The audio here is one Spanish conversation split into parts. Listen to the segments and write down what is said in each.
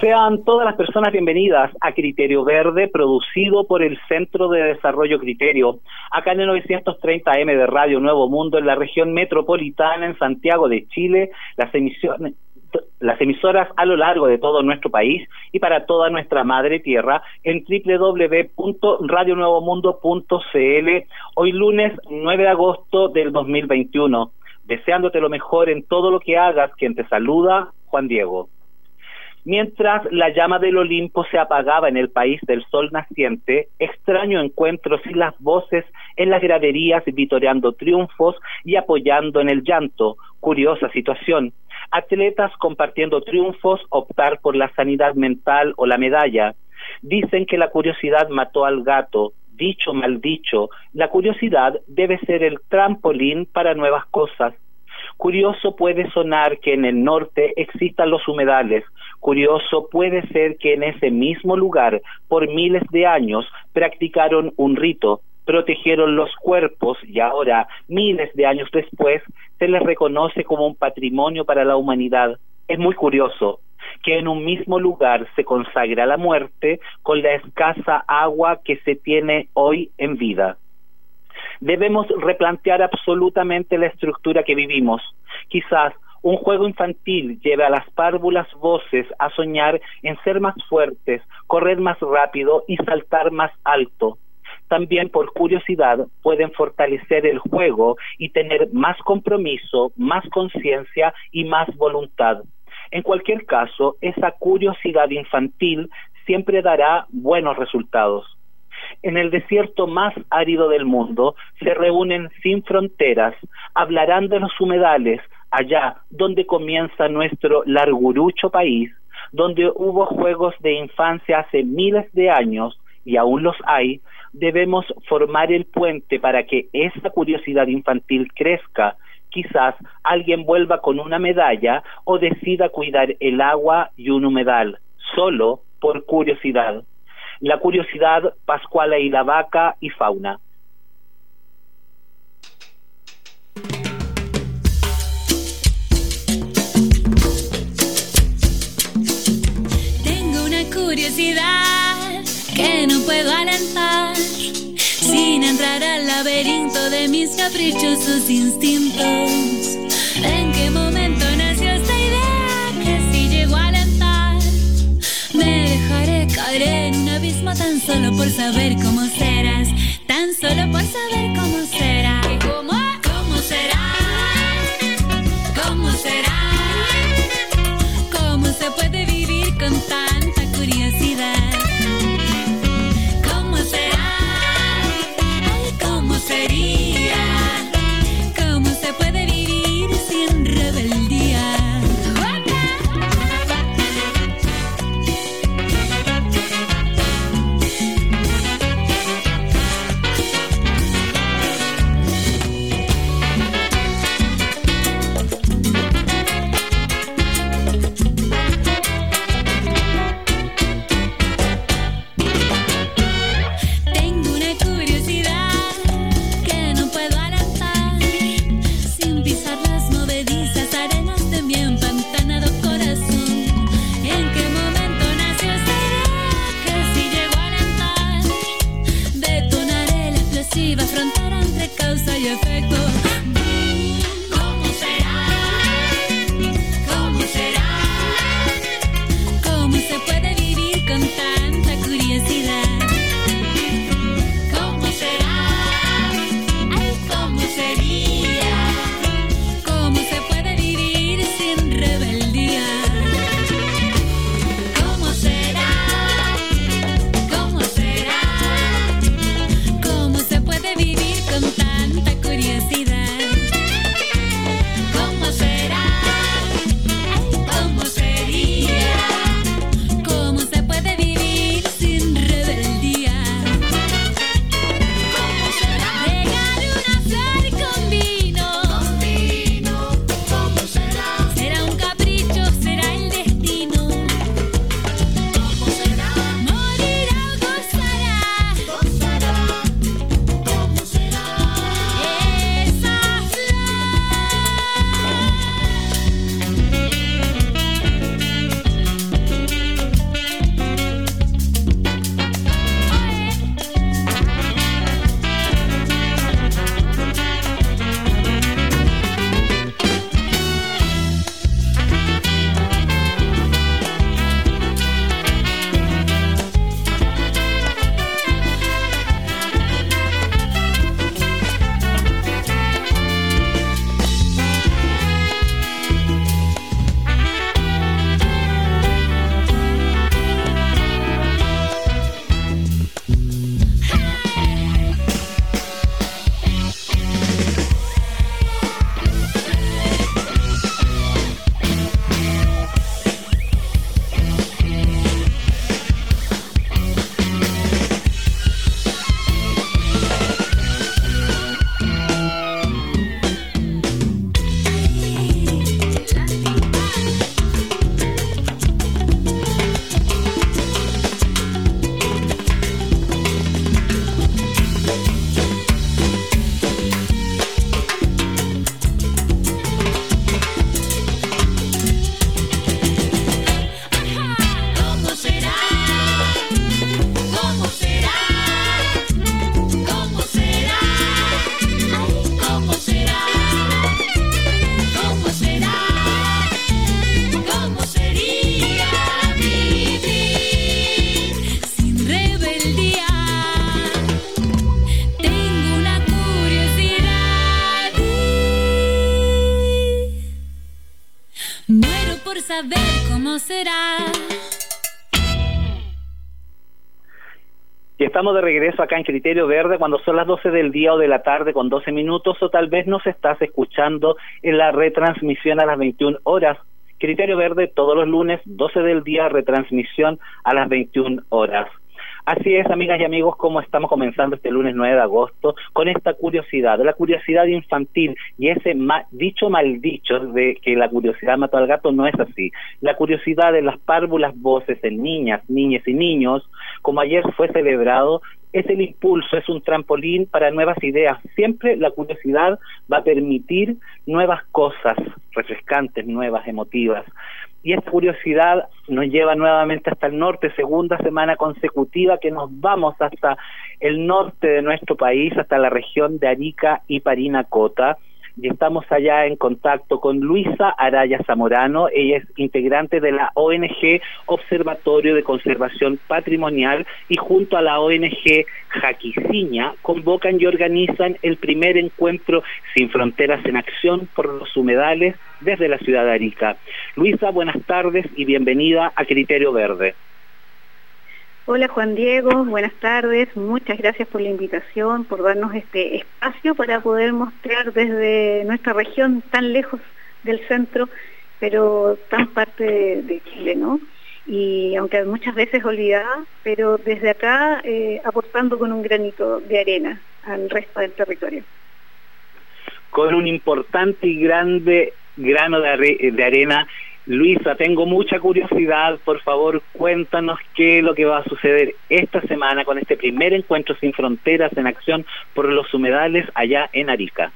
Sean todas las personas bienvenidas a Criterio Verde, producido por el Centro de Desarrollo Criterio, acá en el 930M de Radio Nuevo Mundo, en la región metropolitana, en Santiago de Chile, las emisiones las emisoras a lo largo de todo nuestro país y para toda nuestra madre tierra en www.radionuevomundo.cl hoy lunes 9 de agosto del 2021 deseándote lo mejor en todo lo que hagas quien te saluda Juan Diego Mientras la llama del Olimpo se apagaba en el país del sol naciente, extraño encuentro sin las voces en las graderías vitoreando triunfos y apoyando en el llanto. Curiosa situación. Atletas compartiendo triunfos, optar por la sanidad mental o la medalla. Dicen que la curiosidad mató al gato. Dicho mal dicho, la curiosidad debe ser el trampolín para nuevas cosas. Curioso puede sonar que en el norte existan los humedales, Curioso puede ser que en ese mismo lugar, por miles de años, practicaron un rito, protegieron los cuerpos y ahora, miles de años después, se les reconoce como un patrimonio para la humanidad. Es muy curioso que en un mismo lugar se consagra la muerte con la escasa agua que se tiene hoy en vida. Debemos replantear absolutamente la estructura que vivimos. Quizás un juego infantil lleva a las párvulas voces a soñar en ser más fuertes, correr más rápido y saltar más alto. También por curiosidad pueden fortalecer el juego y tener más compromiso, más conciencia y más voluntad. En cualquier caso, esa curiosidad infantil siempre dará buenos resultados. En el desierto más árido del mundo se reúnen sin fronteras, hablarán de los humedales, allá donde comienza nuestro largurucho país, donde hubo juegos de infancia hace miles de años y aún los hay, debemos formar el puente para que esa curiosidad infantil crezca. Quizás alguien vuelva con una medalla o decida cuidar el agua y un humedal, solo por curiosidad. La curiosidad pascuala y la vaca y fauna. Curiosidad que no puedo alentar sin entrar al laberinto de mis caprichosos instintos. ¿En qué momento nació esta idea que si llego a alentar me dejaré caer en un abismo tan solo por saber cómo serás, tan solo por saber cómo será? ¿Cómo? ¿Cómo será? ¿Cómo será? ¿Cómo se puede vivir con tanta de regreso acá en Criterio Verde cuando son las 12 del día o de la tarde con 12 minutos o tal vez nos estás escuchando en la retransmisión a las 21 horas. Criterio Verde todos los lunes, 12 del día, retransmisión a las 21 horas. Así es, amigas y amigos, como estamos comenzando este lunes 9 de agosto con esta curiosidad, la curiosidad infantil y ese dicho mal dicho de que la curiosidad mató al gato no es así. La curiosidad de las párvulas voces en niñas, niñas y niños, como ayer fue celebrado, es el impulso, es un trampolín para nuevas ideas. Siempre la curiosidad va a permitir nuevas cosas refrescantes, nuevas, emotivas y esta curiosidad nos lleva nuevamente hasta el norte, segunda semana consecutiva que nos vamos hasta el norte de nuestro país, hasta la región de Arica y Parinacota y estamos allá en contacto con Luisa Araya Zamorano, ella es integrante de la ONG Observatorio de Conservación Patrimonial y junto a la ONG Jaquiciña convocan y organizan el primer encuentro sin fronteras en acción por los humedales desde la ciudad de Arica. Luisa, buenas tardes y bienvenida a Criterio Verde. Hola Juan Diego, buenas tardes, muchas gracias por la invitación, por darnos este espacio para poder mostrar desde nuestra región tan lejos del centro, pero tan parte de, Chile, ¿no? Y aunque muchas veces olvidada, pero desde acá eh, aportando con un granito de arena al resto del territorio. Con un importante y grande grano de, de arena Luisa, tengo mucha curiosidad, por favor cuéntanos qué es lo que va a suceder esta semana con este primer encuentro sin fronteras en acción por los humedales allá en Arica.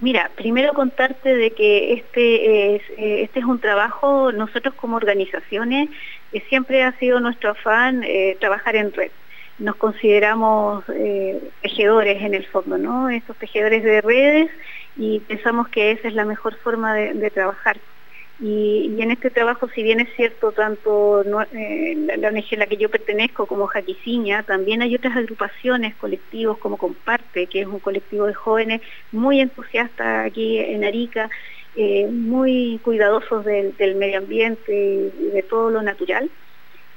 Mira, primero contarte de que este es, eh, este es un trabajo, nosotros como organizaciones, eh, siempre ha sido nuestro afán eh, trabajar en red. Nos consideramos tejedores en el fondo, ¿no? Estos tejedores de redes y pensamos que esa es la mejor forma de trabajar y, en este trabajo, si bien es cierto, tanto eh, la, ONG a la que yo pertenezco como Jaquiciña, también hay otras agrupaciones, colectivos como Comparte, que es un colectivo de jóvenes muy entusiastas aquí en Arica, eh, muy cuidadosos del, medio ambiente y de todo lo natural,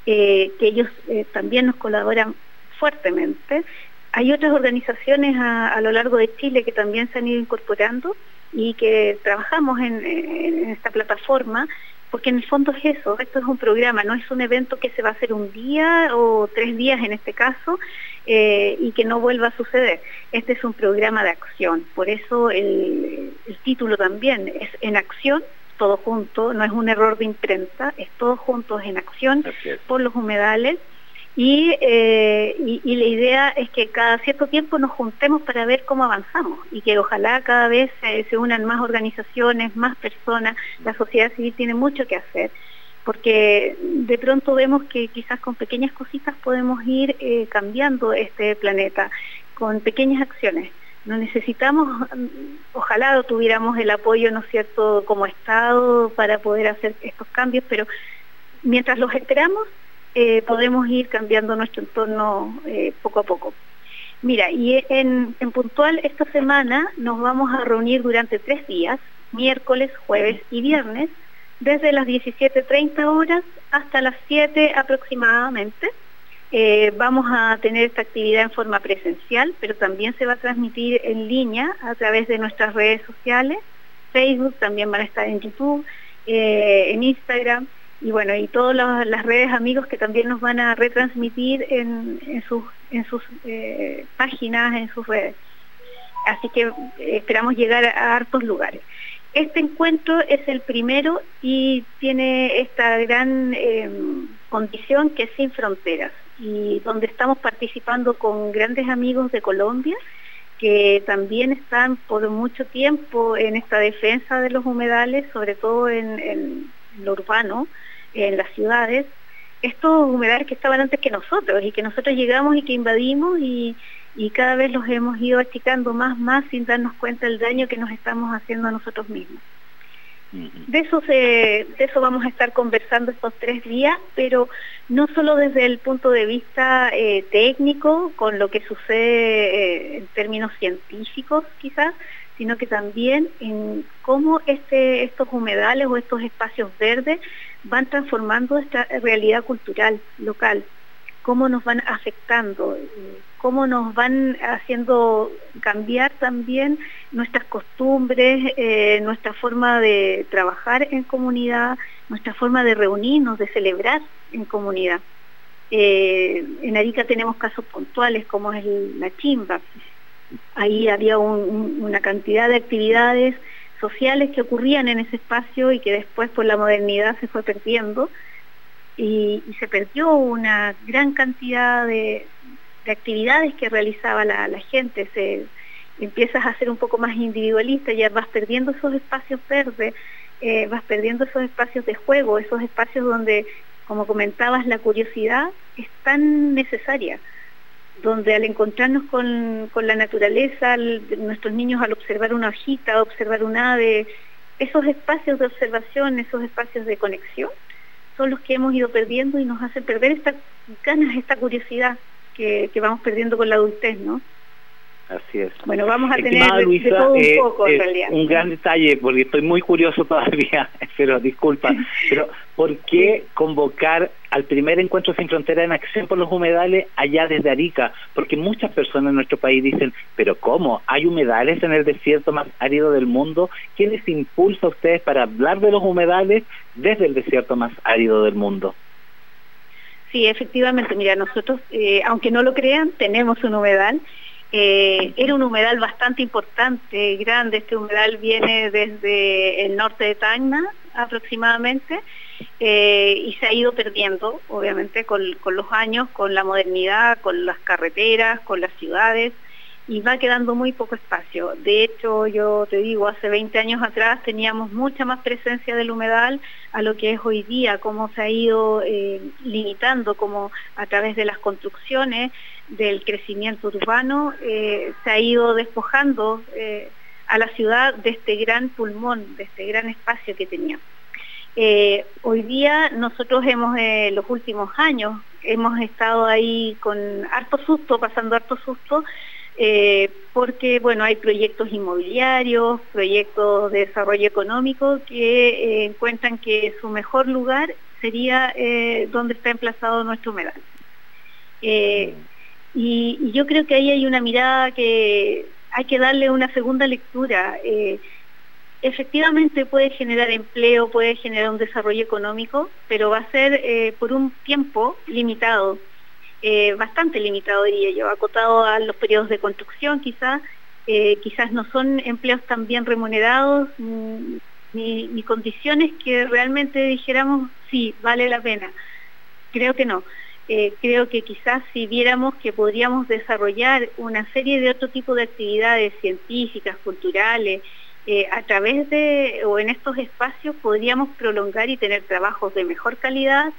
eh, que ellos también nos colaboran fuertemente. Hay otras organizaciones a lo largo de Chile que también se han ido incorporando y que trabajamos en, esta plataforma porque en el fondo es eso, esto es un programa, no es un evento que se va a hacer un día o tres días en este caso eh, y que no vuelva a suceder. Este es un programa de acción, por eso el, el título también es En Acción, todo junto, no es un error de imprenta, es todos juntos en acción por los humedales eh, y, la idea es que cada cierto tiempo nos juntemos para ver cómo avanzamos y que ojalá cada vez se unan más organizaciones, más personas, la sociedad civil tiene mucho que hacer, porque de pronto vemos que quizás con pequeñas cositas podemos ir eh, cambiando este planeta, con pequeñas acciones. No necesitamos, mm, ojalá tuviéramos el apoyo, ¿no es cierto?, como Estado para poder hacer estos cambios, pero mientras los esperamos, eh, podemos ir cambiando nuestro entorno eh, poco a poco. Mira, y en, puntual esta semana nos vamos a reunir durante tres días, miércoles, jueves y viernes, desde las 17.30 horas hasta las 7 aproximadamente. Eh, vamos a tener esta actividad en forma presencial, pero también se va a transmitir en línea a través de nuestras redes sociales. Facebook también van a estar en YouTube, en Instagram y bueno, y todas las redes amigos que también nos van a retransmitir en, sus, en sus eh, páginas, en sus redes. Así que eh, esperamos llegar a hartos lugares. Este encuentro es el primero y tiene esta gran em, condición que es sin fronteras y donde estamos participando con grandes amigos de Colombia que también están por mucho tiempo en esta defensa de los humedales, sobre todo en lo urbano, en las ciudades, estos humedales que estaban antes que nosotros y que nosotros llegamos y que invadimos y, cada vez los hemos ido achicando más, más sin darnos cuenta del daño que nos estamos haciendo a nosotros mismos. De eso, se, de eso vamos a estar conversando estos tres días, pero no solo desde el punto de vista eh, técnico, con lo que sucede eh, en términos científicos quizás, sino que también en cómo este, estos humedales o estos espacios verdes van transformando esta realidad cultural local, cómo nos van afectando, cómo nos van haciendo cambiar también nuestras costumbres, eh, nuestra forma de trabajar en comunidad, nuestra forma de reunirnos, de celebrar en comunidad. Eh, en Arica tenemos casos puntuales como es la chimba. Ahí había una cantidad de actividades sociales que ocurrían en ese espacio y que después por la modernidad se fue perdiendo y, se perdió una gran cantidad de, actividades que realizaba la, gente. Se, empiezas a ser un poco más individualista, ya vas perdiendo esos espacios verdes, eh, vas perdiendo esos espacios de juego, esos espacios donde como comentabas, la curiosidad es tan necesaria, donde al encontrarnos con, la naturaleza, nuestros niños al observar una hojita, observar un ave, esos espacios de observación, esos espacios de conexión, son los que hemos ido perdiendo y nos hacen perder estas ganas, esta curiosidad que, que vamos perdiendo con la adultez, ¿no? Así es. Bueno, vamos a tener de, todo un eh, en realidad. Un gran detalle, porque estoy muy curioso todavía, pero disculpa, pero ¿por qué convocar al primer encuentro sin frontera en acción por los humedales allá desde Arica? Porque muchas personas en nuestro país dicen, pero ¿cómo? ¿Hay humedales en el desierto más árido del mundo? ¿Qué les impulsa a ustedes para hablar de los humedales desde el desierto más árido del mundo? Sí, efectivamente, mira, nosotros, eh, aunque no lo crean, tenemos un humedal eh, era un humedal bastante importante, grande, este humedal viene desde el norte de Tacna aproximadamente eh, y se ha ido perdiendo, obviamente, con, los años, con la modernidad, con las carreteras, con las ciudades y va quedando muy poco espacio. De hecho, yo te digo, hace 20 años atrás teníamos mucha más presencia del humedal a lo que es hoy día, cómo se ha ido eh, limitando, como a través de las construcciones, del crecimiento urbano, eh, se ha ido despojando eh, a la ciudad de este gran pulmón, de este gran espacio que tenía. Eh, hoy día nosotros hemos, los últimos años, hemos estado ahí con harto susto, pasando harto susto, porque bueno, hay proyectos inmobiliarios, proyectos de desarrollo económico que encuentran que su mejor lugar sería donde está emplazado nuestro humedal. Y, yo creo que ahí hay una mirada que hay que darle una segunda lectura. Eh, efectivamente puede generar empleo, puede generar un desarrollo económico, pero va a ser eh, por un tiempo limitado, eh, bastante limitado diría yo, acotado a los periodos de construcción quizás, quizás no son empleos tan bien remunerados, mm, ni, condiciones que realmente dijéramos, sí, vale la pena. Creo que no. Eh, creo que quizás si viéramos que podríamos desarrollar una serie de otro tipo de actividades científicas, culturales, eh, a través de o en estos espacios podríamos prolongar y tener trabajos de mejor calidad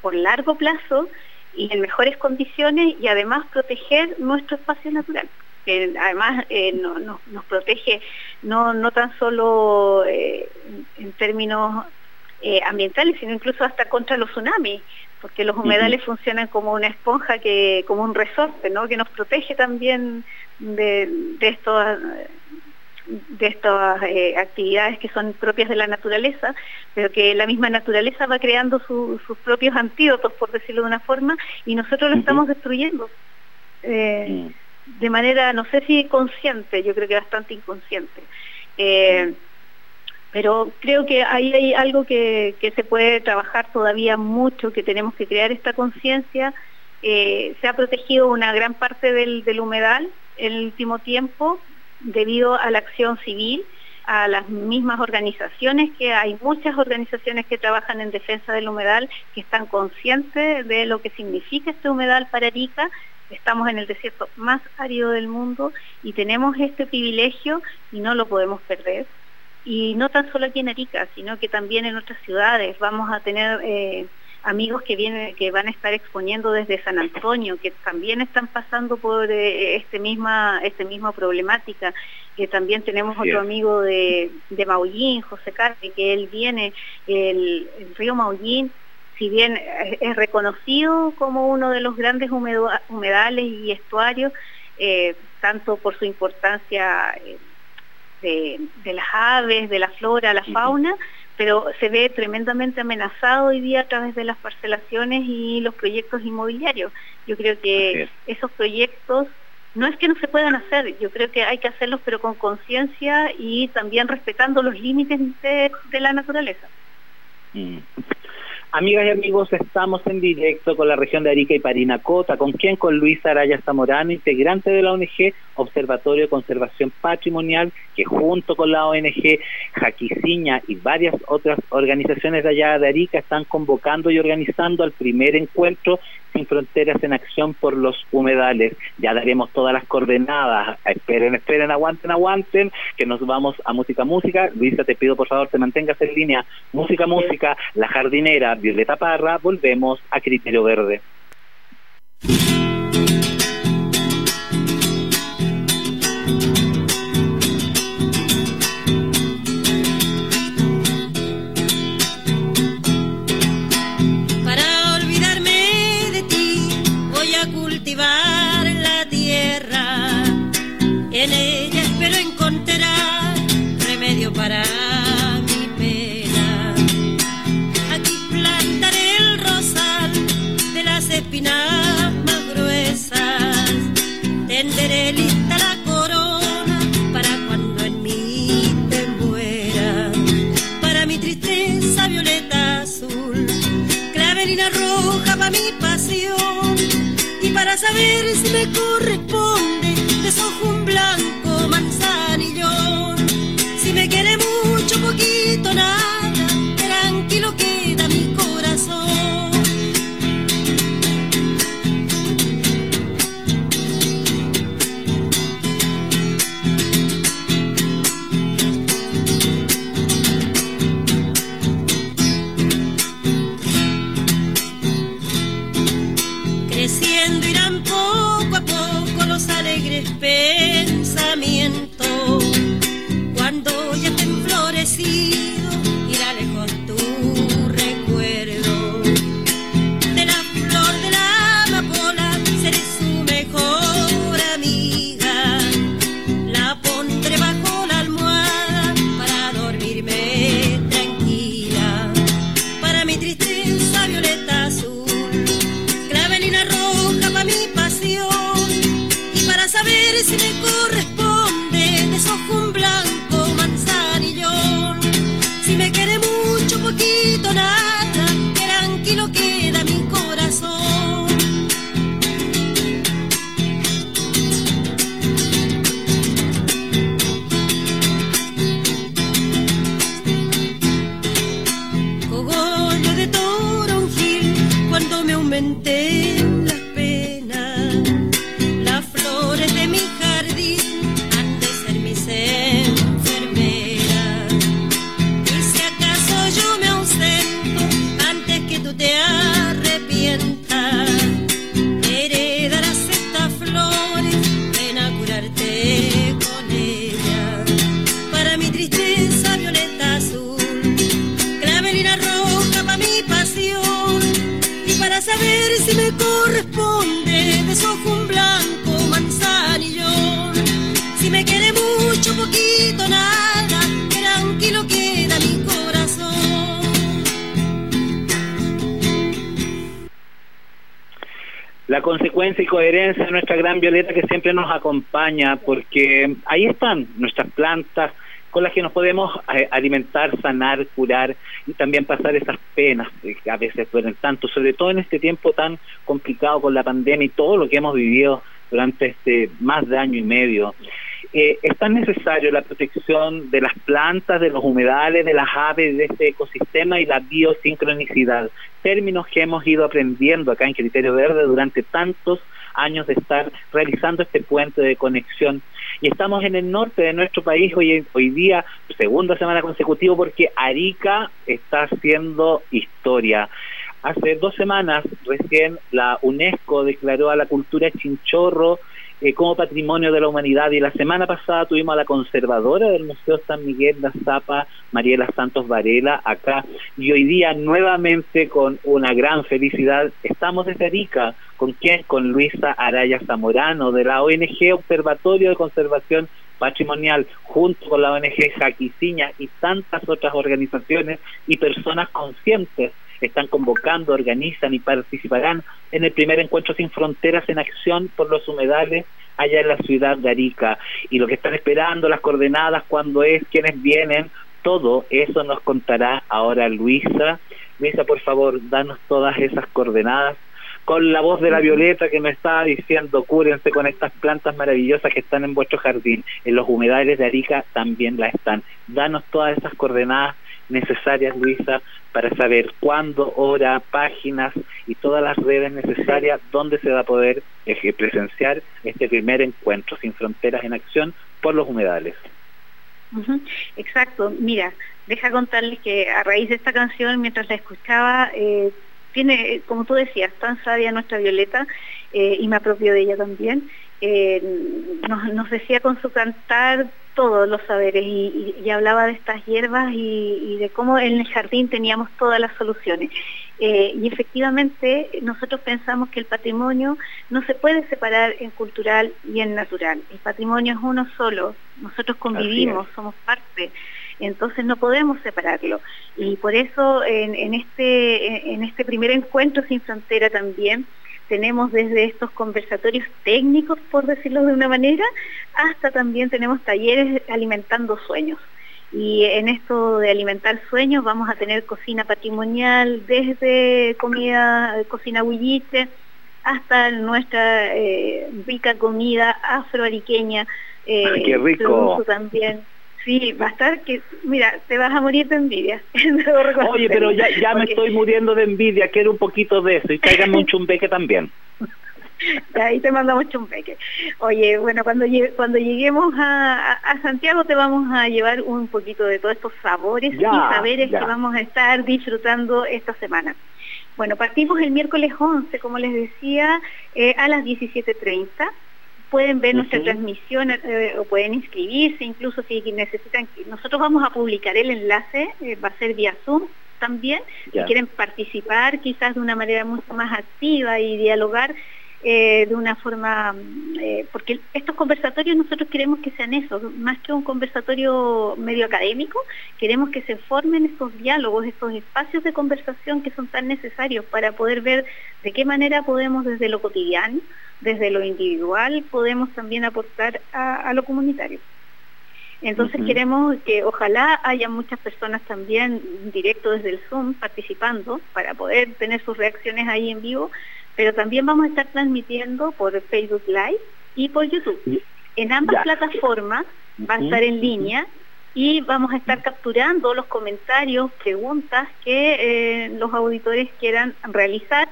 por largo plazo y en mejores condiciones y además proteger nuestro espacio natural que además eh, nos protege no, no tan solo en términos ambientales, sino incluso hasta contra los tsunamis porque los humedales funcionan como una esponja, que como un resorte, ¿no? que nos protege también de, de de estas eh, actividades que son propias de la naturaleza, pero que la misma naturaleza va creando sus propios antídotos, por decirlo de una forma, y nosotros lo estamos destruyendo. Eh, de manera, no sé si consciente, yo creo que bastante inconsciente. Eh, pero creo que ahí hay algo que, se puede trabajar todavía mucho, que tenemos que crear esta conciencia. Se ha protegido una gran parte del, humedal en el último tiempo debido a la acción civil, a las mismas organizaciones, que hay muchas organizaciones que trabajan en defensa del humedal, que están conscientes de lo que significa este humedal para Arica. Estamos en el desierto más árido del mundo y tenemos este privilegio y no lo podemos perder y no tan solo aquí en Arica, sino que también en otras ciudades. Vamos a tener eh, amigos que vienen, que van a estar exponiendo desde San Antonio, que también están pasando por eh, este misma, este misma problemática. Que también tenemos otro amigo de, de Maullín, José Carpe, que él viene, el, río Maullín, si bien es reconocido como uno de los grandes humedales y estuarios, eh, tanto por su importancia de, las aves, de la flora, la fauna, pero se ve tremendamente amenazado hoy día a través de las parcelaciones y los proyectos inmobiliarios. Yo creo que esos proyectos no es que no se puedan hacer, yo creo que hay que hacerlos pero con conciencia y también respetando los límites de, la naturaleza. Mm. Amigas y amigos, estamos en directo con la región de Arica y Parinacota. ¿Con quién? Con Luisa Araya Zamorano, integrante de la ONG Observatorio de Conservación Patrimonial, que junto con la ONG Jaquiciña y varias otras organizaciones de allá de Arica están convocando y organizando el primer encuentro sin Fronteras en Acción por los Humedales. Ya daremos todas las coordenadas. Esperen, esperen, aguanten, aguanten, que nos vamos a Música Música. Luisa, te pido por favor te mantengas en línea. Música Música, La Jardinera, Violeta Parra, volvemos a Criterio Verde. saber si me corresponden esos un blanco manzanillón. Si me quiere mucho, poquito, nada. Consecuencia y coherencia de nuestra gran violeta que siempre nos acompaña, porque ahí están nuestras plantas con las que nos podemos eh, alimentar, sanar, curar y también pasar esas penas que a veces duelen tanto, sobre todo en este tiempo tan complicado con la pandemia y todo lo que hemos vivido durante este más de año y medio. Eh, es tan necesario la protección de las plantas, de los humedales, de las aves, de este ecosistema y la biosincronicidad, términos que hemos ido aprendiendo acá en Criterio Verde durante tantos años de estar realizando este puente de conexión. Y estamos en el norte de nuestro país hoy, hoy día, segunda semana consecutiva, porque Arica está haciendo historia. Hace dos semanas recién la UNESCO declaró a la cultura chinchorro eh, como patrimonio de la humanidad. Y la semana pasada tuvimos a la conservadora del Museo San Miguel de Zapa, Mariela Santos Varela, acá. Y hoy día nuevamente con una gran felicidad estamos desde Arica. ¿Con quién? Con Luisa Araya Zamorano de la ONG Observatorio de Conservación patrimonial junto con la ONG Jaquiciña y tantas otras organizaciones y personas conscientes están convocando, organizan y participarán en el primer encuentro sin fronteras en acción por los humedales allá en la ciudad de Arica. Y lo que están esperando, las coordenadas, cuándo es, quiénes vienen, todo eso nos contará ahora Luisa. Luisa, por favor, danos todas esas coordenadas con la voz de la Violeta que me está diciendo, cúrense con estas plantas maravillosas que están en vuestro jardín. En los humedales de Arica también la están. Danos todas esas coordenadas necesarias, Luisa, para saber cuándo, hora, páginas y todas las redes necesarias donde se va a poder presenciar este primer encuentro sin fronteras en acción por los humedales. Exacto, mira, deja contarles que a raíz de esta canción, mientras la escuchaba, eh, tiene, como tú decías, tan sabia nuestra Violeta, eh, y me apropio de ella también, eh, nos, decía con su cantar todos los saberes y, hablaba de estas hierbas y, de cómo en el jardín teníamos todas las soluciones. Eh, y efectivamente nosotros pensamos que el patrimonio no se puede separar en cultural y en natural. El patrimonio es uno solo, nosotros convivimos, somos parte entonces no podemos separarlo. Y por eso en, este, en este primer encuentro sin frontera también tenemos desde estos conversatorios técnicos, por decirlo de una manera, hasta también tenemos talleres alimentando sueños. Y en esto de alimentar sueños vamos a tener cocina patrimonial, desde comida, cocina bulliche, hasta nuestra eh, rica comida afroariqueña. Eh, ¡Qué rico! También Sí, va a estar que, mira, te vas a morir de envidia. Oye, pero ya, ya me estoy muriendo de envidia, quiero un poquito de eso y tráigame un chumbeque también. ahí te mandamos chumbeque. Oye, bueno, cuando cuando lleguemos a, Santiago te vamos a llevar un poquito de todos estos sabores y saberes que vamos a estar disfrutando esta semana. Bueno, partimos el miércoles 11, como les decía, eh, a las 17.30 pueden ver nuestra transmisión eh, o pueden inscribirse, incluso si necesitan. Nosotros vamos a publicar el enlace, eh, va a ser vía Zoom también, si quieren participar quizás de una manera mucho más activa y dialogar eh, de una forma, porque estos conversatorios nosotros queremos que sean eso, más que un conversatorio medio académico, queremos que se formen estos diálogos, estos espacios de conversación que son tan necesarios para poder ver de qué manera podemos desde lo cotidiano, desde lo individual podemos también aportar a, lo comunitario. Entonces queremos que ojalá haya muchas personas también directo desde el Zoom participando para poder tener sus reacciones ahí en vivo, pero también vamos a estar transmitiendo por Facebook Live y por YouTube. En ambas plataformas va a estar en línea y vamos a estar capturando los comentarios, preguntas que eh, los auditores quieran realizar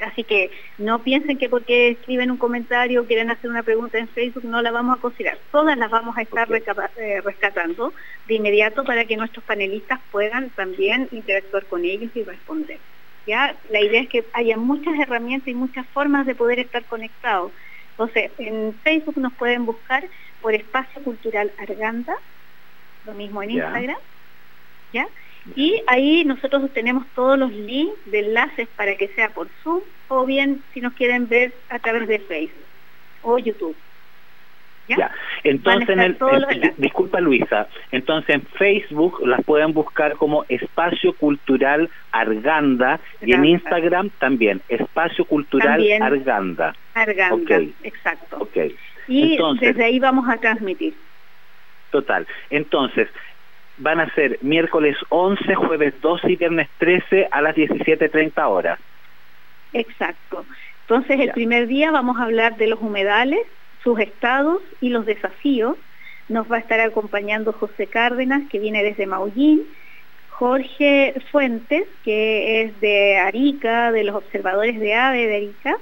Así que no piensen que porque escriben un comentario quieren hacer una pregunta en Facebook no la vamos a considerar. Todas las vamos a estar eh, rescatando de inmediato para que nuestros panelistas puedan también interactuar con ellos y responder. ¿ya? La idea es que haya muchas herramientas y muchas formas de poder estar conectados. Entonces, en Facebook nos pueden buscar por Espacio Cultural Arganda, lo mismo en Instagram, ¿ya? Y ahí nosotros tenemos todos los links de enlaces para que sea por Zoom o bien si nos quieren ver a través de Facebook o YouTube. ¿Ya? Entonces, en el, disculpa Luisa, entonces en Facebook las pueden buscar como Espacio Cultural Arganda, y en Instagram también, Espacio Cultural Arganda. Arganda, exacto. Y desde ahí vamos a transmitir. Total. Entonces, van a ser miércoles 11, jueves 12 y viernes 13 a las 17.30 horas. Exacto. Entonces el primer día vamos a hablar de los humedales, sus estados y los desafíos. Nos va a estar acompañando José Cárdenas, que viene desde Maullín, Jorge Fuentes, que es de Arica, de los observadores de AVE de Arica,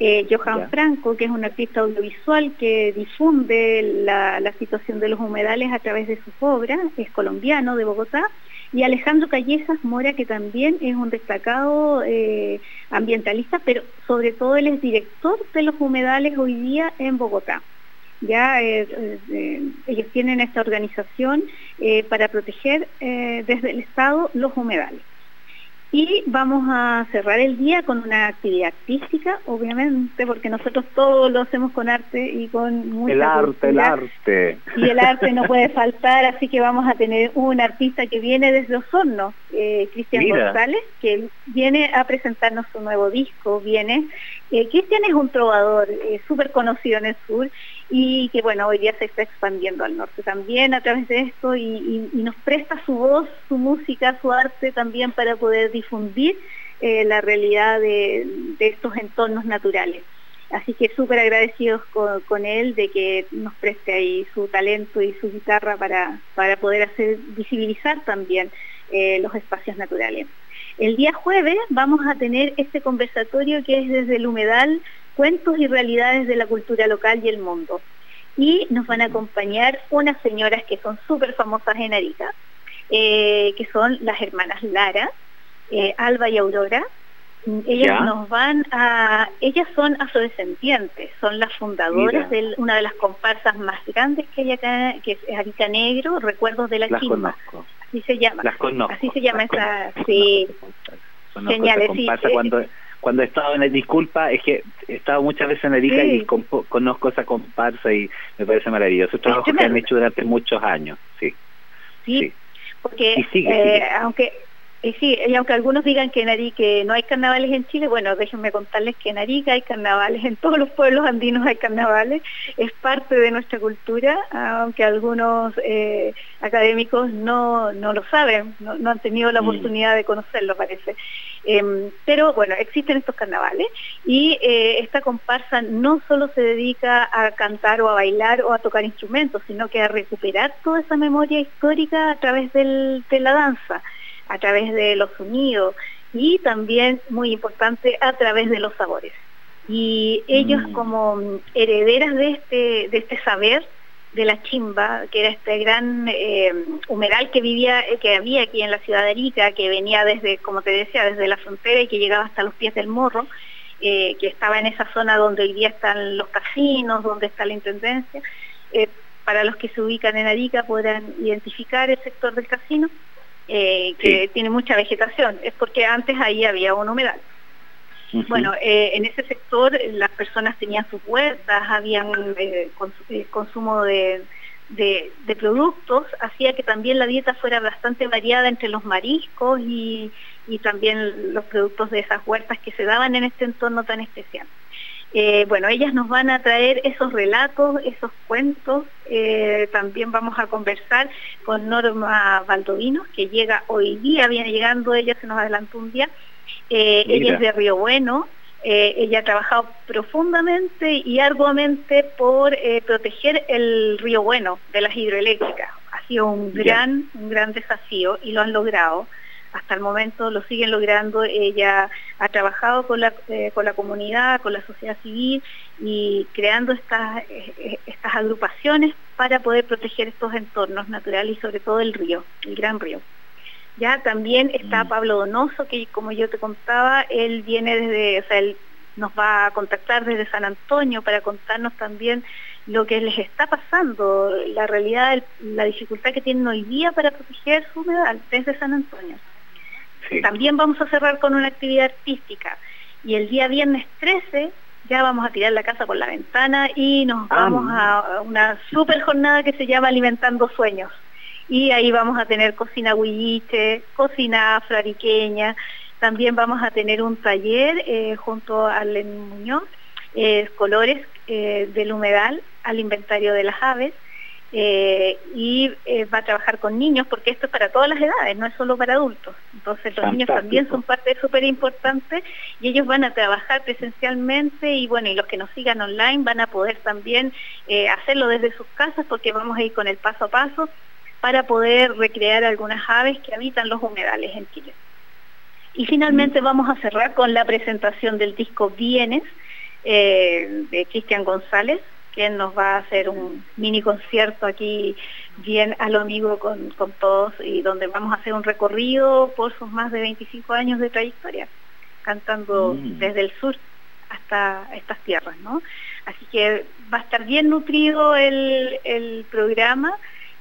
eh, Johan Franco, que es un artista audiovisual que difunde la, situación de los humedales a través de sus obras, es colombiano de Bogotá, y Alejandro Callejas Mora, que también es un destacado eh, ambientalista, pero sobre todo él es director de los humedales hoy día en Bogotá. Ya eh, ellos tienen esta organización para proteger desde el Estado los humedales. Y vamos a cerrar el día con una actividad artística, obviamente, porque nosotros todo lo hacemos con arte y con mucha El arte, el arte. Y el arte no puede faltar, así que vamos a tener un artista que viene desde Osorno, eh, Cristian González, que viene a presentarnos su nuevo disco, viene. Eh, Cristian es un trovador eh, súper conocido en el sur y que bueno, hoy día se está expandiendo al norte también a través de esto y, nos presta su voz, su música, su arte también para poder difundir eh, la realidad de, estos entornos naturales. Así que súper agradecidos con, él de que nos preste ahí su talento y su guitarra para, para poder hacer visibilizar también eh, los espacios naturales. El día jueves vamos a tener este conversatorio que es desde el humedal cuentos y realidades de la cultura local y el mundo. Y nos van a acompañar unas señoras que son súper famosas en Arica, eh, que son las hermanas Lara, eh, Alba y Aurora. Ellas nos van a, ellas son afrodescendientes, son las fundadoras de una de las comparsas más grandes que hay acá, que es Arica Negro, Recuerdos de la las Así se llama. Las conozco. Así se llama esa, sí. Geniales, sí. Cuando, cuando he estado en el disculpa es que he estado muchas veces en Arica y conozco esa comparsa y me parece maravilloso. Es trabajo que han hecho durante muchos años, sí. Sí, porque eh, aunque y sí, y aunque algunos digan que en Arica no hay carnavales en Chile, bueno, déjenme contarles que en Arica hay carnavales, en todos los pueblos andinos hay carnavales, es parte de nuestra cultura, aunque algunos eh, académicos no, no lo saben, no, han tenido la mm. oportunidad de conocerlo, parece. Em, pero bueno, existen estos carnavales y eh, esta comparsa no solo se dedica a cantar o a bailar o a tocar instrumentos, sino que a recuperar toda esa memoria histórica a través de la danza a través de los sonidos y también, muy importante, a través de los sabores. Y ellos mm. como herederas de este, de este saber, de la chimba, que era este gran eh, humeral que vivía, que había aquí en la ciudad de Arica, que venía desde, como te decía, desde la frontera y que llegaba hasta los pies del morro, eh, que estaba en esa zona donde hoy día están los casinos, donde está la intendencia. Eh, para los que se ubican en Arica podrán identificar el sector del casino eh, que tiene mucha vegetación, es porque antes ahí había un humedal. Bueno, eh, en ese sector las personas tenían sus huertas, habían eh, consumo de, productos, hacía que también la dieta fuera bastante variada entre los mariscos y también los productos de esas huertas que se daban en este entorno tan especial. Eh, bueno, ellas nos van a traer esos relatos, esos cuentos. Eh, también vamos a conversar con Norma Valdovino, que llega hoy día, viene llegando, ella se nos adelantó un día. Eh, ella es de Río Bueno. ella ha trabajado profundamente y arduamente por proteger el Río Bueno de las hidroeléctricas. Ha sido un gran, un gran desafío y lo han logrado hasta el momento lo siguen logrando. Ella ha trabajado con la, eh, con la comunidad, con la sociedad civil y creando estas, eh, estas agrupaciones para poder proteger estos entornos naturales y sobre todo el río, el gran río. Ya también está mm. Pablo Donoso, que como yo te contaba, él viene desde, o sea, él nos va a contactar desde San Antonio para contarnos también lo que les está pasando, la realidad, la dificultad que tienen hoy día para proteger su humedal desde San Antonio. También vamos a cerrar con una actividad artística. Y el día viernes 13 ya vamos a tirar la casa por la ventana y nos ah, vamos a una super jornada que se llama Alimentando Sueños. Y ahí vamos a tener cocina huilliche, cocina afroariqueña, también vamos a tener un taller eh, junto al Muñoz, eh, colores eh, del humedal al inventario de las aves, eh, y eh, va a trabajar con niños porque esto es para todas las edades, no es solo para adultos. Entonces los niños también son parte súper importante y ellos van a trabajar presencialmente y bueno, y los que nos sigan online van a poder también eh, hacerlo desde sus casas porque vamos a ir con el paso a paso para poder recrear algunas aves que habitan los humedales en Chile. Y finalmente mm. vamos a cerrar con la presentación del disco Vienes de Cristian González, quien nos va a hacer un mini concierto aquí bien a lo amigo con, todos y donde vamos a hacer un recorrido por sus más de 25 años de trayectoria, cantando mm. desde el sur hasta estas tierras, ¿no? Así que va a estar bien nutrido el, programa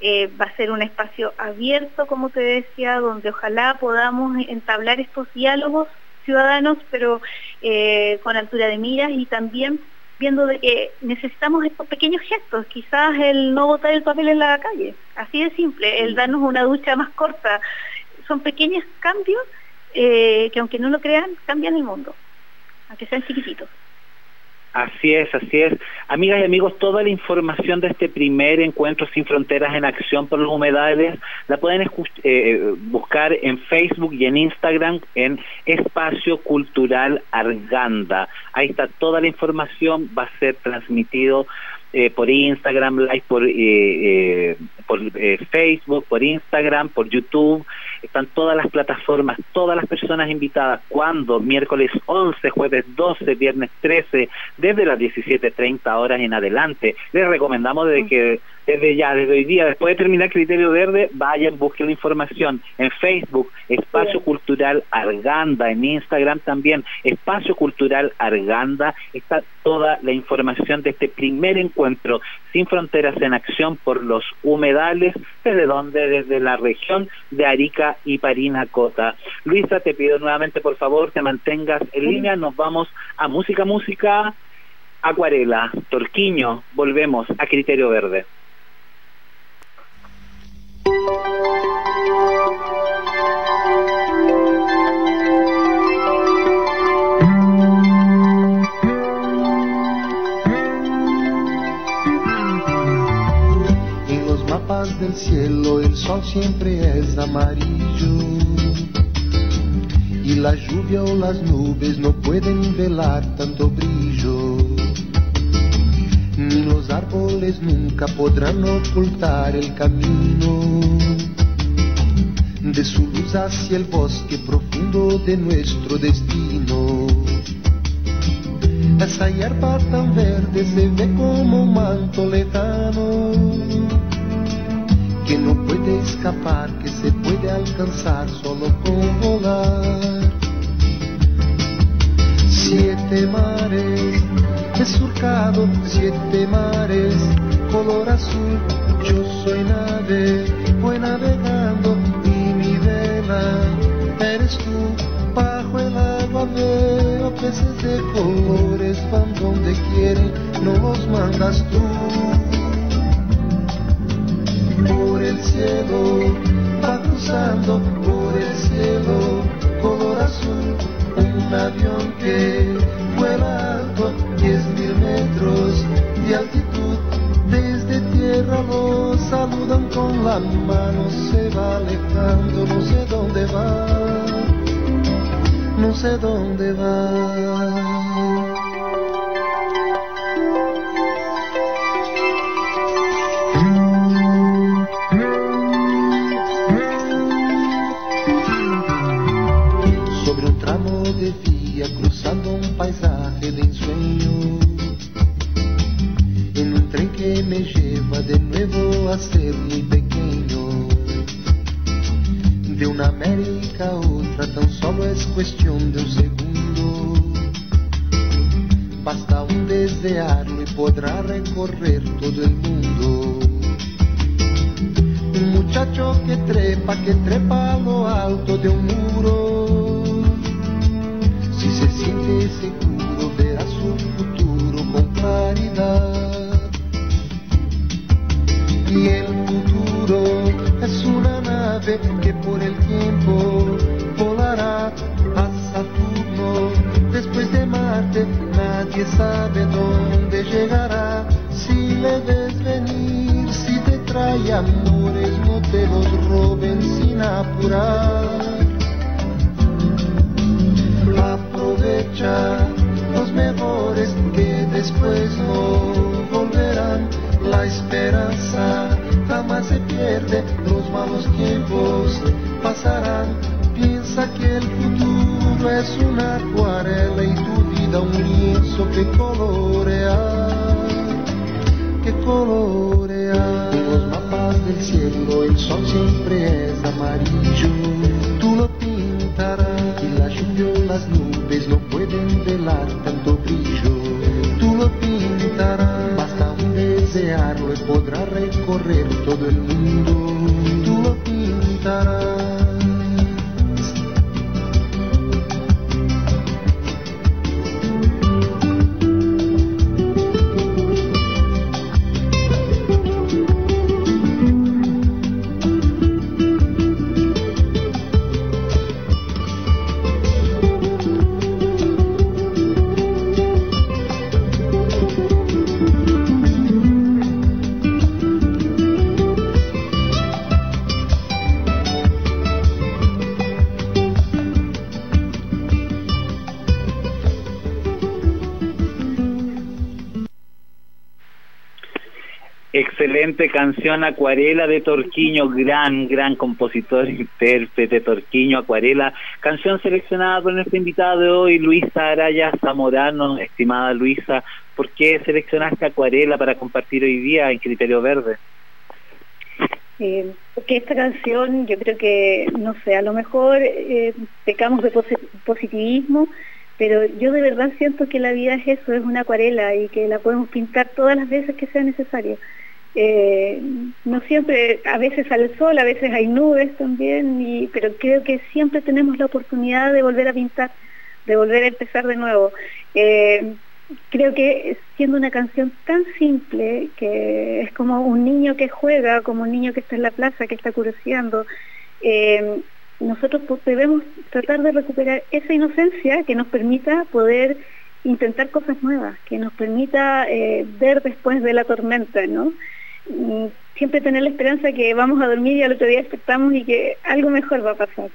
Eh, va a ser un espacio abierto, como te decía, donde ojalá podamos entablar estos diálogos ciudadanos, pero eh, con altura de miras y también viendo de que necesitamos estos pequeños gestos, quizás el no botar el papel en la calle, así de simple, el darnos una ducha más corta, son pequeños cambios eh, que aunque no lo crean, cambian el mundo, aunque sean chiquititos. Así es, así es. Amigas y amigos, toda la información de este primer encuentro sin fronteras en acción por los humedales la pueden eh, buscar en Facebook y en Instagram en Espacio Cultural Arganda. Ahí está toda la información, va a ser transmitido eh, por Instagram, live por, eh, eh, por Facebook, por Instagram, por YouTube. Están todas las plataformas, todas las personas invitadas. Cuando? Miércoles 11, jueves 12, viernes 13, desde las 17.30 horas en adelante. Les recomendamos desde que desde ya, desde hoy día, después de terminar Criterio Verde, vayan, busquen la información en Facebook, Espacio Cultural Arganda, en Instagram también, Espacio Cultural Arganda, está toda la información de este primer encuentro sin fronteras en acción por los humedales, desde donde, desde la región de Arica y Parinacota. Luisa, te pido nuevamente, por favor, que mantengas en línea, nos vamos a música, música, acuarela, torquiño, volvemos a Criterio Verde. En los mapas del cielo el sol siempre es amarillo. Y la lluvia o las nubes no pueden velar tanto brillo los árboles nunca podrán ocultar el camino de su luz hacia el bosque profundo de nuestro destino. Esa hierba tan verde se ve como un manto lejano que no puede escapar, que se puede alcanzar solo con volar. Siete mares he surcado siete mares, color azul, yo soy nave, voy navegando y mi vela eres tú, bajo el agua veo peces de colores, van donde quieren, no los mandas tú. Por el cielo va cruzando, por el cielo, color azul, un avión que vuela metros de altitud. Desde tierra lo saludan con la mano, se va alejando, no sé dónde va, no sé dónde va. Cuestión de un segundo. Basta un desearlo y podrá recorrer todo el mundo. Un muchacho que trepa, que trepa a lo alto de un muro si se siente seguro, los tiempos pasarán. Piensa que el futuro es una acuarela y tu vida un lienzo que colorear, que colorear. Los mapas del cielo el sol siempre es amarillo, tú lo pintarás y la lluvia las nubes no pueden velar tanto brillo. Tú lo pintarás, basta un desearlo y podrá recorrer todo el mundo Canción Acuarela de Torquiño, gran, gran compositor, intérprete Torquiño, Acuarela, canción seleccionada por nuestra invitada de hoy, Luisa Araya Zamorano, estimada Luisa, ¿por qué seleccionaste Acuarela para compartir hoy día en Criterio Verde? Eh, porque esta canción yo creo que, no sé, a lo mejor eh, pecamos de positivismo, pero yo de verdad siento que la vida es eso, es una acuarela y que la podemos pintar todas las veces que sea necesario. Eh, no siempre, a veces el sol, a veces hay nubes también, y, pero creo que siempre tenemos la oportunidad de volver a pintar, de volver a empezar de nuevo. Eh, creo que siendo una canción tan simple, que es como un niño que juega, como un niño que está en la plaza, que está curioseando, eh, nosotros debemos tratar de recuperar esa inocencia que nos permita poder intentar cosas nuevas, que nos permita ver después de la tormenta, ¿no? Mm, siempre tener la esperanza que vamos a dormir y al otro día despertamos y que algo mejor va a pasar.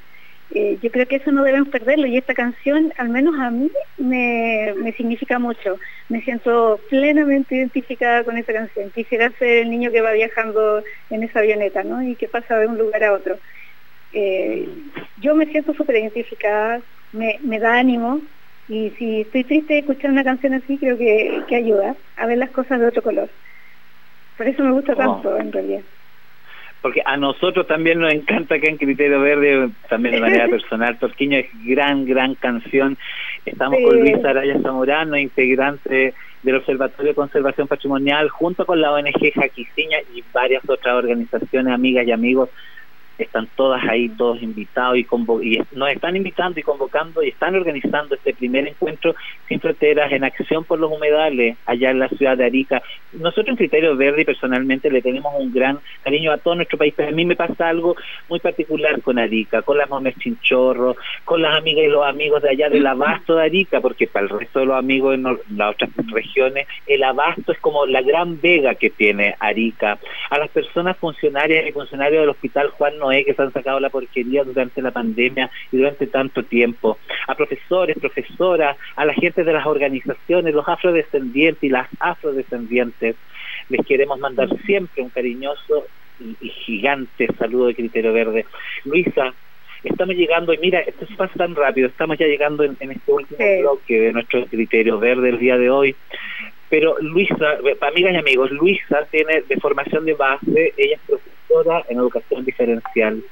Eh, yo creo que eso no debemos perderlo y esta canción, al menos a mí, me, significa mucho. Me siento plenamente identificada con esa canción. Quisiera ser el niño que va viajando en esa avioneta ¿no? y que pasa de un lugar a otro. Eh, yo me siento súper identificada, me, da ánimo y si estoy triste escuchar una canción así, creo que ayuda a ver las cosas de otro color. Por eso me gusta tanto, en realidad. Porque a nosotros también nos encanta que en Criterio Verde, también de manera personal, Torquiño es gran, gran canción. Estamos con Luis Araya Zamorano, integrante del Observatorio de Conservación Patrimonial, junto con la ONG Jaquiciña y varias otras organizaciones, amigas y amigos están todas ahí, todos invitados y, y nos están invitando y convocando y están organizando este primer encuentro sin fronteras en acción por los humedales allá en la ciudad de Arica. Nosotros en Criterio Verde personalmente le tenemos un gran cariño a todo nuestro país, pero a mí me pasa algo muy particular con Arica, con las Momes Chinchorro, con las amigas y los amigos de allá del abasto de Arica, porque para el resto de los amigos en las otras regiones, el abasto es como la gran vega que tiene Arica. A las personas funcionarias y funcionarios del Hospital Juan que se han sacado la porquería durante la pandemia y durante tanto tiempo, a profesores, profesoras, a la gente de las organizaciones, los afrodescendientes y las afrodescendientes. Les queremos mandar siempre un cariñoso y, gigante saludo de Criterio Verde. Luisa, estamos llegando, y mira, esto se pasa tan rápido, estamos ya llegando en, este último bloque de nuestro Criterio Verde el día de hoy. Pero Luisa, amigas y amigos, Luisa tiene de formación de base, ella es profesora en educación diferencial.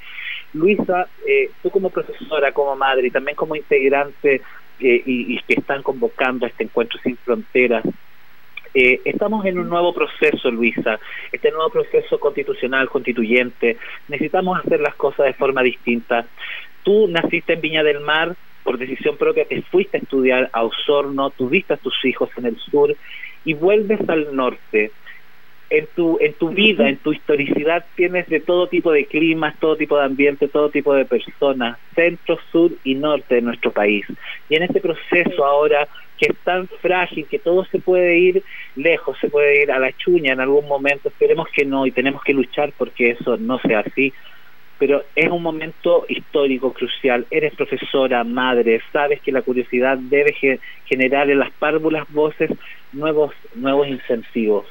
Luisa, eh, tú como profesora, como madre y también como integrante eh, y, que están convocando a este encuentro sin fronteras, eh, estamos en un nuevo proceso, Luisa, este nuevo proceso constitucional, constituyente. Necesitamos hacer las cosas de forma distinta. Tú naciste en Viña del Mar por decisión propia, te fuiste a estudiar a Osorno, tuviste a tus hijos en el sur y vuelves al norte. En tu, en tu vida, en tu historicidad, tienes de todo tipo de climas, todo tipo de ambiente, todo tipo de personas, centro, sur y norte de nuestro país. Y en este proceso ahora que es tan frágil, que todo se puede ir lejos, se puede ir a la chuña en algún momento, esperemos que no y tenemos que luchar porque eso no sea así, pero es un momento histórico, crucial. Eres profesora, madre, sabes que la curiosidad debe generar en las párvulas voces nuevos, nuevos incentivos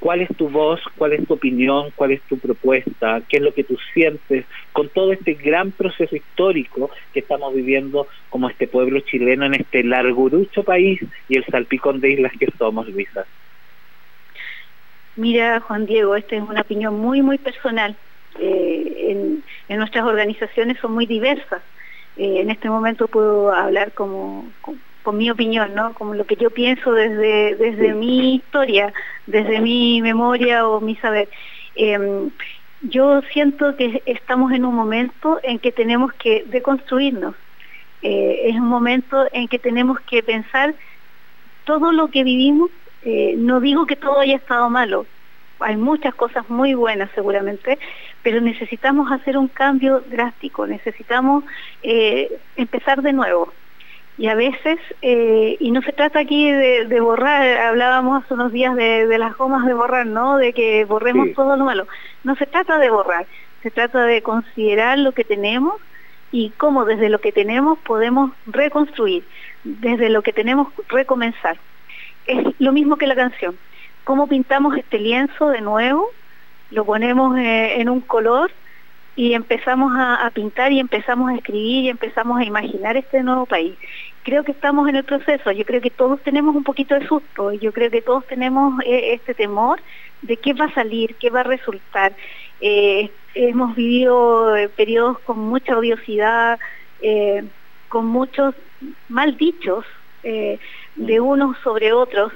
cuál es tu voz, cuál es tu opinión, cuál es tu propuesta, qué es lo que tú sientes con todo este gran proceso histórico que estamos viviendo como este pueblo chileno en este largurucho país y el salpicón de islas que somos, Luisa. Mira, Juan Diego, esta es una opinión muy, muy personal. Eh, en, nuestras organizaciones son muy diversas. Eh, en este momento puedo hablar como con mi opinión, ¿no? Como lo que yo pienso desde, desde mi historia, desde mi memoria o mi saber. Em, yo siento que estamos en un momento en que tenemos que deconstruirnos. Eh, es un momento en que tenemos que pensar todo lo que vivimos. No digo que todo haya estado malo, hay muchas cosas muy buenas seguramente, pero necesitamos hacer un cambio drástico, necesitamos eh, empezar de nuevo y a veces, eh, y no se trata aquí de, borrar, hablábamos hace unos días de, las gomas de borrar, ¿no? De que borremos todo lo malo. No se trata de borrar, se trata de considerar lo que tenemos y cómo desde lo que tenemos podemos reconstruir, desde lo que tenemos recomenzar. Es lo mismo que la canción. Cómo pintamos este lienzo de nuevo, lo ponemos eh, en un color y empezamos a, pintar y empezamos a escribir y empezamos a imaginar este nuevo país. Creo que estamos en el proceso, yo creo que todos tenemos un poquito de susto, yo creo que todos tenemos eh, este temor de qué va a salir, qué va a resultar. Eh, hemos vivido periodos con mucha odiosidad, con muchos mal dichos de unos sobre otros.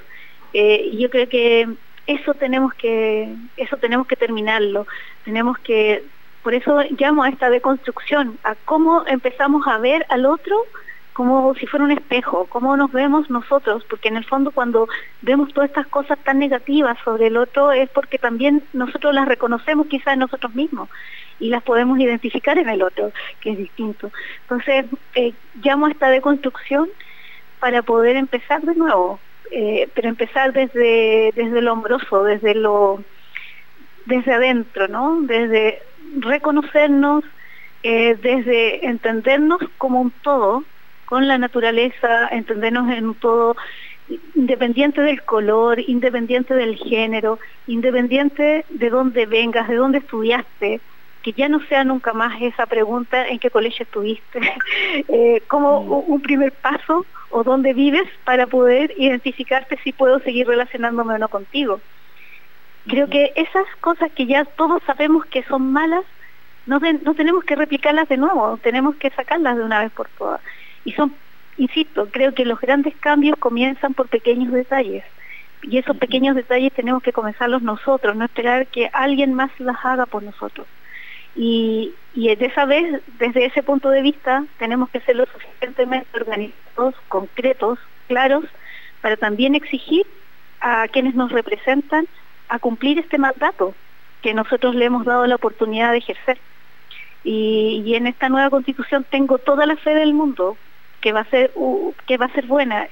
Y yo creo que eso tenemos que eso tenemos que terminarlo tenemos que por eso llamo a esta deconstrucción a cómo empezamos a ver al otro como si fuera un espejo, cómo nos vemos nosotros, porque en el fondo cuando vemos todas estas cosas tan negativas sobre el otro es porque también nosotros las reconocemos quizás en nosotros mismos y las podemos identificar en el otro, que es distinto. Entonces, eh, llamo a esta deconstrucción para poder empezar de nuevo, eh, pero empezar desde, desde lo hombroso, desde lo desde adentro, ¿no? Desde reconocernos, eh, desde entendernos como un todo, con la naturaleza, entendernos en un todo independiente del color, independiente del género, independiente de dónde vengas, de dónde estudiaste, que ya no sea nunca más esa pregunta en qué colegio estuviste, eh, como mm. un primer paso o dónde vives para poder identificarte si puedo seguir relacionándome o no contigo. Creo que esas cosas que ya todos sabemos que son malas, no, no tenemos que replicarlas de nuevo, tenemos que sacarlas de una vez por todas. Y son, insisto, creo que los grandes cambios comienzan por pequeños detalles. Y esos pequeños detalles tenemos que comenzarlos nosotros, no esperar que alguien más las haga por nosotros. Y, de esa vez, desde ese punto de vista, tenemos que ser lo suficientemente organizados, concretos, claros, para también exigir a quienes nos representan a cumplir este mandato que nosotros le hemos dado la oportunidad de ejercer. Y, en esta nueva constitución tengo toda la fe del mundo que va a ser que va a ser buena.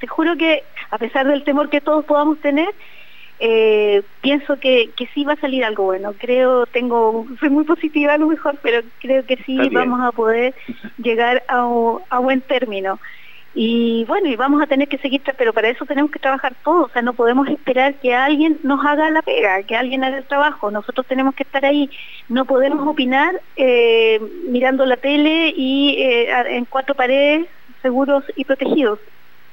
Te juro que a pesar del temor que todos podamos tener, eh, pienso que, que, sí va a salir algo bueno. Creo, tengo, soy muy positiva a lo mejor, pero creo que sí vamos a poder llegar a, a, buen término. Y bueno, y vamos a tener que seguir, pero para eso tenemos que trabajar todos, o sea, no podemos esperar que alguien nos haga la pega, que alguien haga el trabajo, nosotros tenemos que estar ahí, no podemos opinar eh, mirando la tele y eh, en cuatro paredes seguros y protegidos,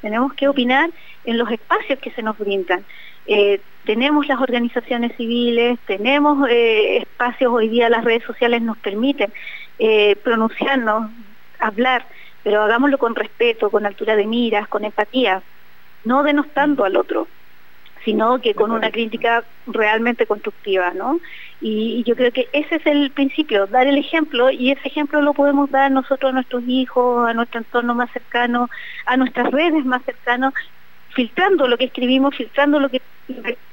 tenemos que opinar en los espacios que se nos brindan. Eh, tenemos las organizaciones civiles, tenemos eh, espacios, hoy día las redes sociales nos permiten eh, pronunciarnos, hablar, pero hagámoslo con respeto, con altura de miras, con empatía, no denostando al otro, sino que con una crítica realmente constructiva, ¿no? Y, yo creo que ese es el principio, dar el ejemplo, y ese ejemplo lo podemos dar nosotros a nuestros hijos, a nuestro entorno más cercano, a nuestras redes más cercanas, filtrando lo que escribimos, filtrando lo que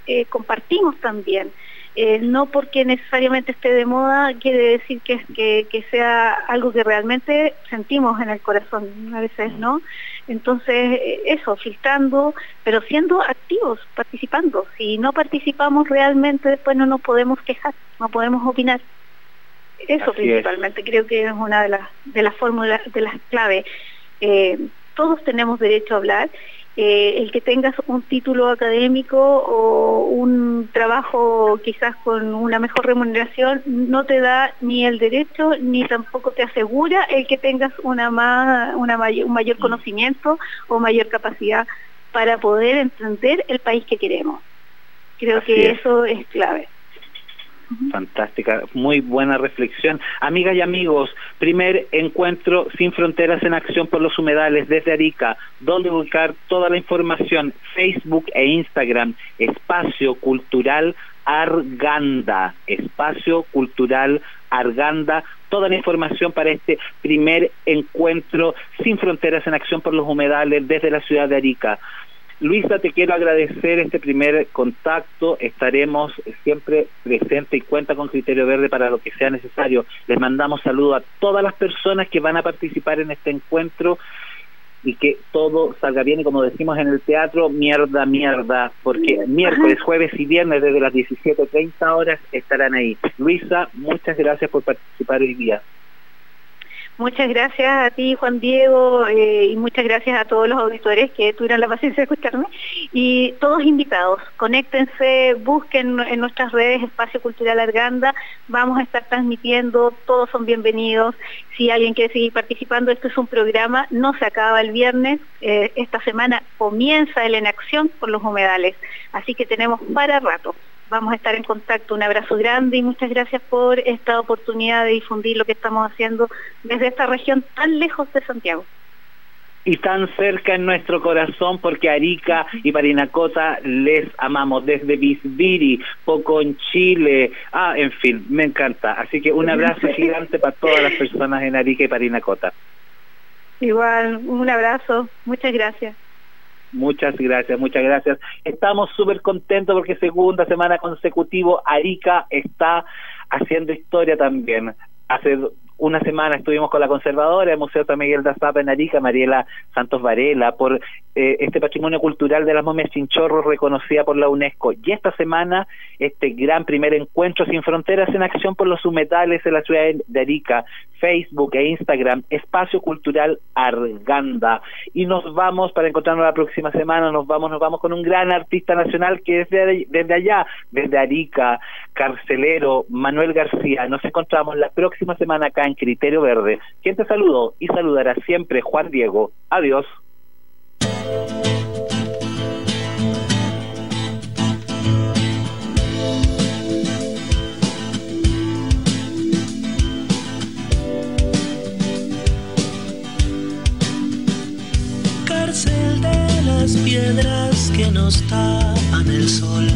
eh, compartimos también. Eh, no porque necesariamente esté de moda quiere decir que, que, que, sea algo que realmente sentimos en el corazón, a veces no. Entonces, eh, eso, filtrando, pero siendo activos, participando. Si no participamos realmente, después no nos podemos quejar, no podemos opinar. Eso principalmente creo que es una de las, de las fórmulas, de las claves. todos tenemos derecho a hablar eh, el que tengas un título académico o un trabajo quizás con una mejor remuneración no te da ni el derecho ni tampoco te asegura el que tengas una más, una un mayor mm. conocimiento o mayor capacidad para poder entender el país que queremos. Creo que eso es clave. Fantástica, muy buena reflexión. Amigas y amigos, primer encuentro sin fronteras en acción por los humedales desde Arica, donde buscar toda la información, Facebook e Instagram, Espacio Cultural Arganda, Espacio Cultural Arganda, toda la información para este primer encuentro sin fronteras en acción por los humedales desde la ciudad de Arica. Luisa, te quiero agradecer este primer contacto. Estaremos siempre presentes y cuenta con Criterio Verde para lo que sea necesario. Les mandamos saludos a todas las personas que van a participar en este encuentro y que todo salga bien y como decimos en el teatro, mierda, mierda, porque miércoles, jueves y viernes desde las 17.30 horas estarán ahí. Luisa, muchas gracias por participar hoy día. Muchas gracias a ti, Juan Diego, eh, y muchas gracias a todos los auditores que tuvieron la paciencia de escucharme. Y todos invitados, conéctense, busquen en nuestras redes Espacio Cultural Arganda, vamos a estar transmitiendo, todos son bienvenidos. Si alguien quiere seguir participando, esto es un programa, no se acaba el viernes, eh, esta semana comienza el en acción por los humedales, así que tenemos para rato vamos a estar en contacto. Un abrazo grande y muchas gracias por esta oportunidad de difundir lo que estamos haciendo desde esta región tan lejos de Santiago. Y tan cerca en nuestro corazón porque Arica y Parinacota les amamos desde Bisbiri, Poco en Chile, ah, en fin, me encanta. Así que un abrazo gigante para todas las personas en Arica y Parinacota. Igual, un abrazo, muchas gracias. Muchas gracias, muchas gracias. Estamos súper contentos porque segunda semana consecutivo Arica está haciendo historia también. Hace una semana estuvimos con la conservadora del Museo San Miguel de Azapa en Arica, Mariela Santos Varela, por eh, este patrimonio cultural de las momias chinchorros reconocida por la UNESCO. Y esta semana, este gran primer encuentro sin fronteras en acción por los humedales de la ciudad de Arica, Facebook e Instagram, Espacio Cultural Arganda. Y nos vamos, para encontrarnos la próxima semana, nos vamos, nos vamos con un gran artista nacional que es desde allá, desde Arica, carcelero, Manuel García. Nos encontramos la próxima semana acá en Criterio Verde. Quien te saludo y saludará siempre Juan Diego. Adiós. Las piedras que nos tapan el sol.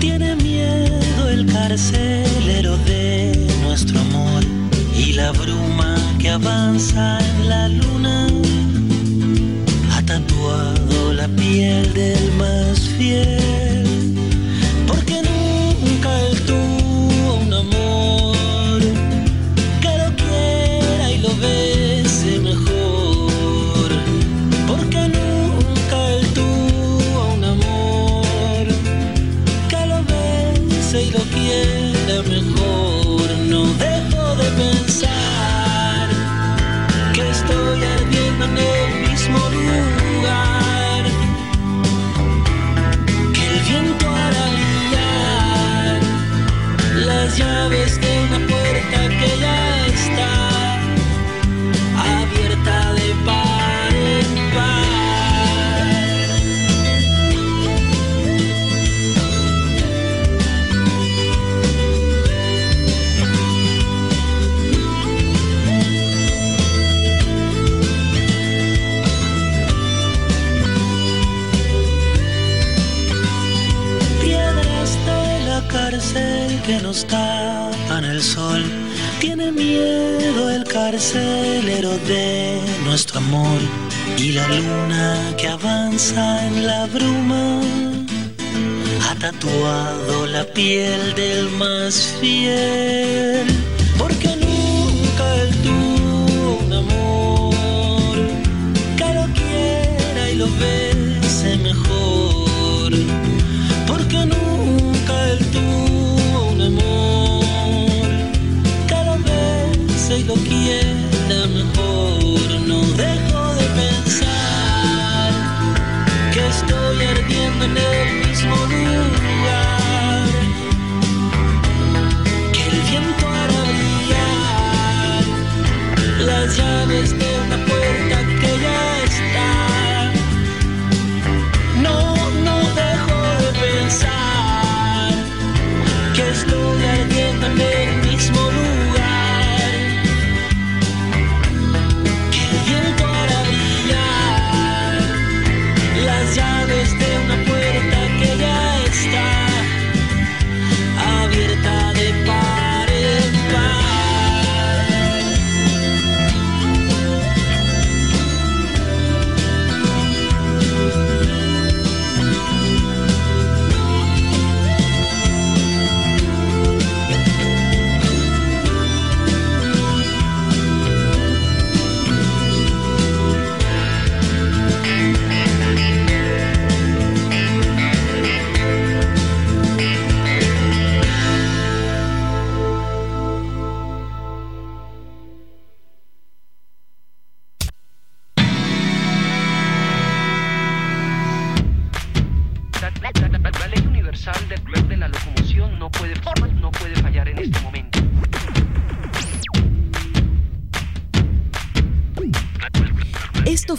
Tiene miedo el carcelero de nuestro amor y la bruma que avanza en la luna ha tatuado la piel del más fiel.